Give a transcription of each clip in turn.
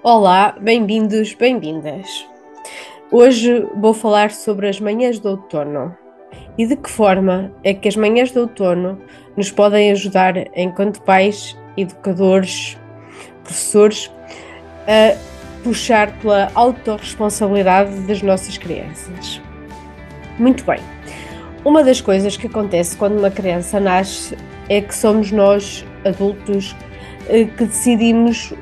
Olá, bem-vindos, bem-vindas. Hoje vou falar sobre as manhãs de outono e de que forma é que as manhãs de outono nos podem ajudar, enquanto pais, educadores, professores, a puxar pela autorresponsabilidade das nossas crianças. Muito bem. Uma das coisas que acontece quando uma criança nasce é que somos nós, adultos, que decidimos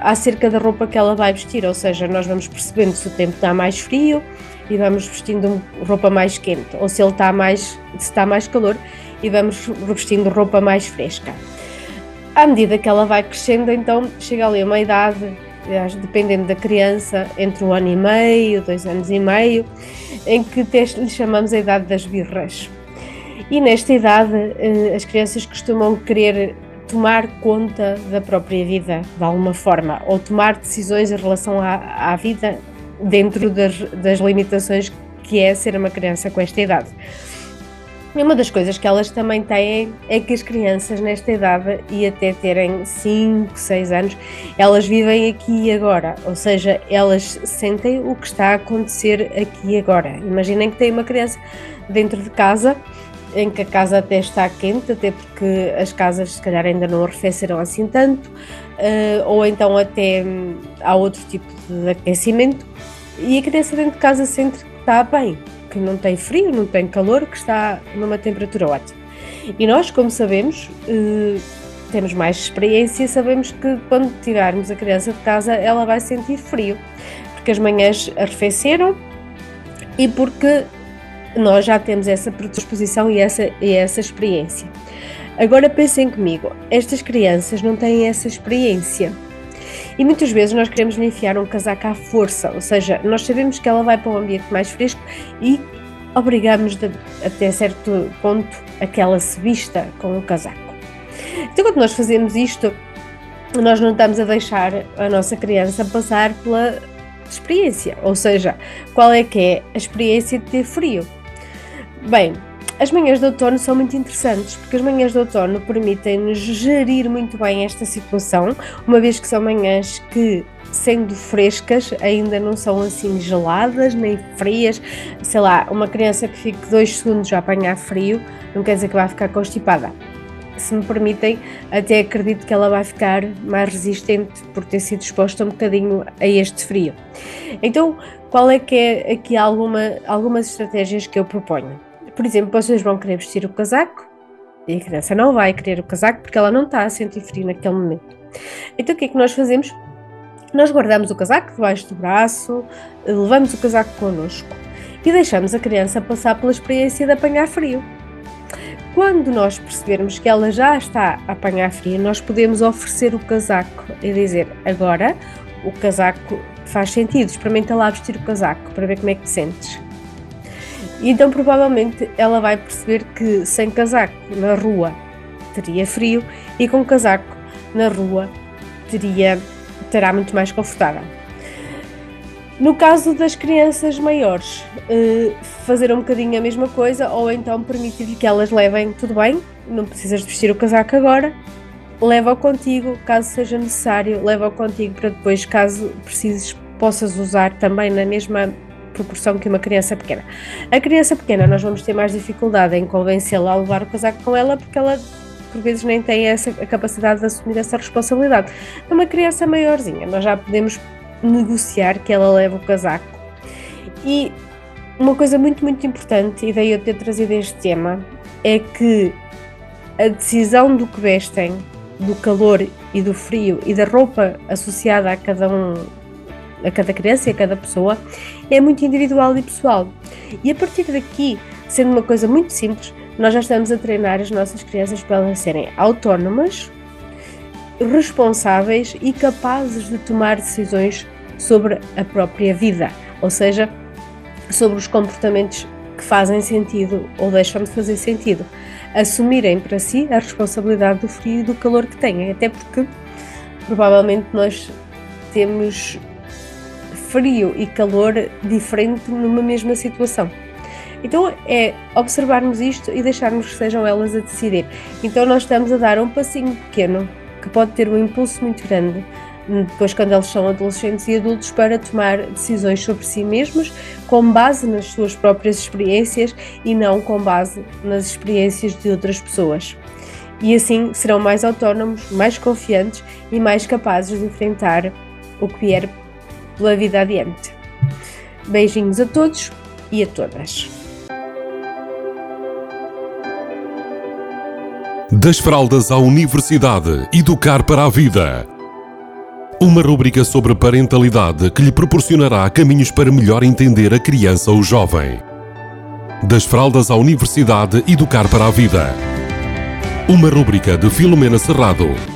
acerca da roupa que ela vai vestir, ou seja, nós vamos percebendo se o tempo está mais frio e vamos vestindo roupa mais quente, ou se ele está mais, se está mais calor e vamos vestindo roupa mais fresca. À medida que ela vai crescendo, então chega ali uma idade, dependendo da criança, entre um ano e meio, dois anos e meio, em que lhe chamamos a idade das birras. E nesta idade, eh, as crianças costumam querer tomar conta da própria vida, de alguma forma, ou tomar decisões em relação à, à vida dentro das, das limitações que é ser uma criança com esta idade. E uma das coisas que elas também têm é que as crianças nesta idade e até terem 5, 6 anos, elas vivem aqui e agora, ou seja, elas sentem o que está a acontecer aqui e agora. Imaginem que tem uma criança dentro de casa em que a casa até está quente, até porque as casas se calhar ainda não arrefeceram assim tanto, uh, ou então até hum, há outro tipo de aquecimento, e a criança dentro de casa sente que está bem, que não tem frio, não tem calor, que está numa temperatura ótima. E nós, como sabemos, uh, temos mais experiência, sabemos que quando tirarmos a criança de casa, ela vai sentir frio, porque as manhãs arrefeceram e porque nós já temos essa predisposição e essa, e essa experiência. Agora pensem comigo, estas crianças não têm essa experiência. E muitas vezes nós queremos lhe enfiar um casaco à força, ou seja, nós sabemos que ela vai para um ambiente mais fresco e obrigamos até certo ponto a que ela se vista com o casaco. Então, quando nós fazemos isto, nós não estamos a deixar a nossa criança passar pela experiência, ou seja, qual é que é a experiência de ter frio. Bem, as manhãs de outono são muito interessantes porque as manhãs de outono permitem-nos gerir muito bem esta situação, uma vez que são manhãs que, sendo frescas, ainda não são assim geladas nem frias. Sei lá, uma criança que fique dois segundos a apanhar frio não quer dizer que vai ficar constipada. Se me permitem, até acredito que ela vai ficar mais resistente por ter sido exposta um bocadinho a este frio. Então, qual é que é aqui alguma, algumas estratégias que eu proponho? Por exemplo, vocês vão querer vestir o casaco e a criança não vai querer o casaco porque ela não está a sentir frio naquele momento. Então o que é que nós fazemos? Nós guardamos o casaco debaixo do braço, levamos o casaco connosco e deixamos a criança passar pela experiência de apanhar frio. Quando nós percebermos que ela já está a apanhar frio, nós podemos oferecer o casaco e dizer: agora o casaco faz sentido, experimenta lá vestir o casaco para ver como é que te sentes. Então provavelmente ela vai perceber que sem casaco na rua teria frio e com casaco na rua teria terá muito mais confortável. No caso das crianças maiores, eh, fazer um bocadinho a mesma coisa ou então permitir-lhe que elas levem tudo bem, não precisas de vestir o casaco agora, leva-o contigo, caso seja necessário, leva-o contigo para depois, caso precises, possas usar também na mesma proporção que uma criança pequena. A criança pequena, nós vamos ter mais dificuldade em convencê-la a levar o casaco com ela, porque ela por vezes nem tem essa a capacidade de assumir essa responsabilidade. Uma criança maiorzinha, nós já podemos negociar que ela leve o casaco. E uma coisa muito, muito importante, e daí eu ter trazido este tema, é que a decisão do que vestem, do calor e do frio e da roupa associada a cada um a cada criança e a cada pessoa, é muito individual e pessoal. E a partir daqui, sendo uma coisa muito simples, nós já estamos a treinar as nossas crianças para elas serem autónomas responsáveis e capazes de tomar decisões sobre a própria vida, ou seja, sobre os comportamentos que fazem sentido ou deixam de fazer sentido. Assumirem para si a responsabilidade do frio e do calor que têm, até porque provavelmente nós temos frio e calor diferente numa mesma situação. Então é observarmos isto e deixarmos que sejam elas a decidir. Então nós estamos a dar um passinho pequeno que pode ter um impulso muito grande depois quando eles são adolescentes e adultos para tomar decisões sobre si mesmos com base nas suas próprias experiências e não com base nas experiências de outras pessoas. E assim serão mais autónomos, mais confiantes e mais capazes de enfrentar o que vier pela vida adiante. Beijinhos a todos e a todas. Das fraldas à universidade, educar para a vida. Uma rúbrica sobre parentalidade que lhe proporcionará caminhos para melhor entender a criança ou jovem. Das fraldas à universidade, educar para a vida. Uma rúbrica de Filomena Serrado.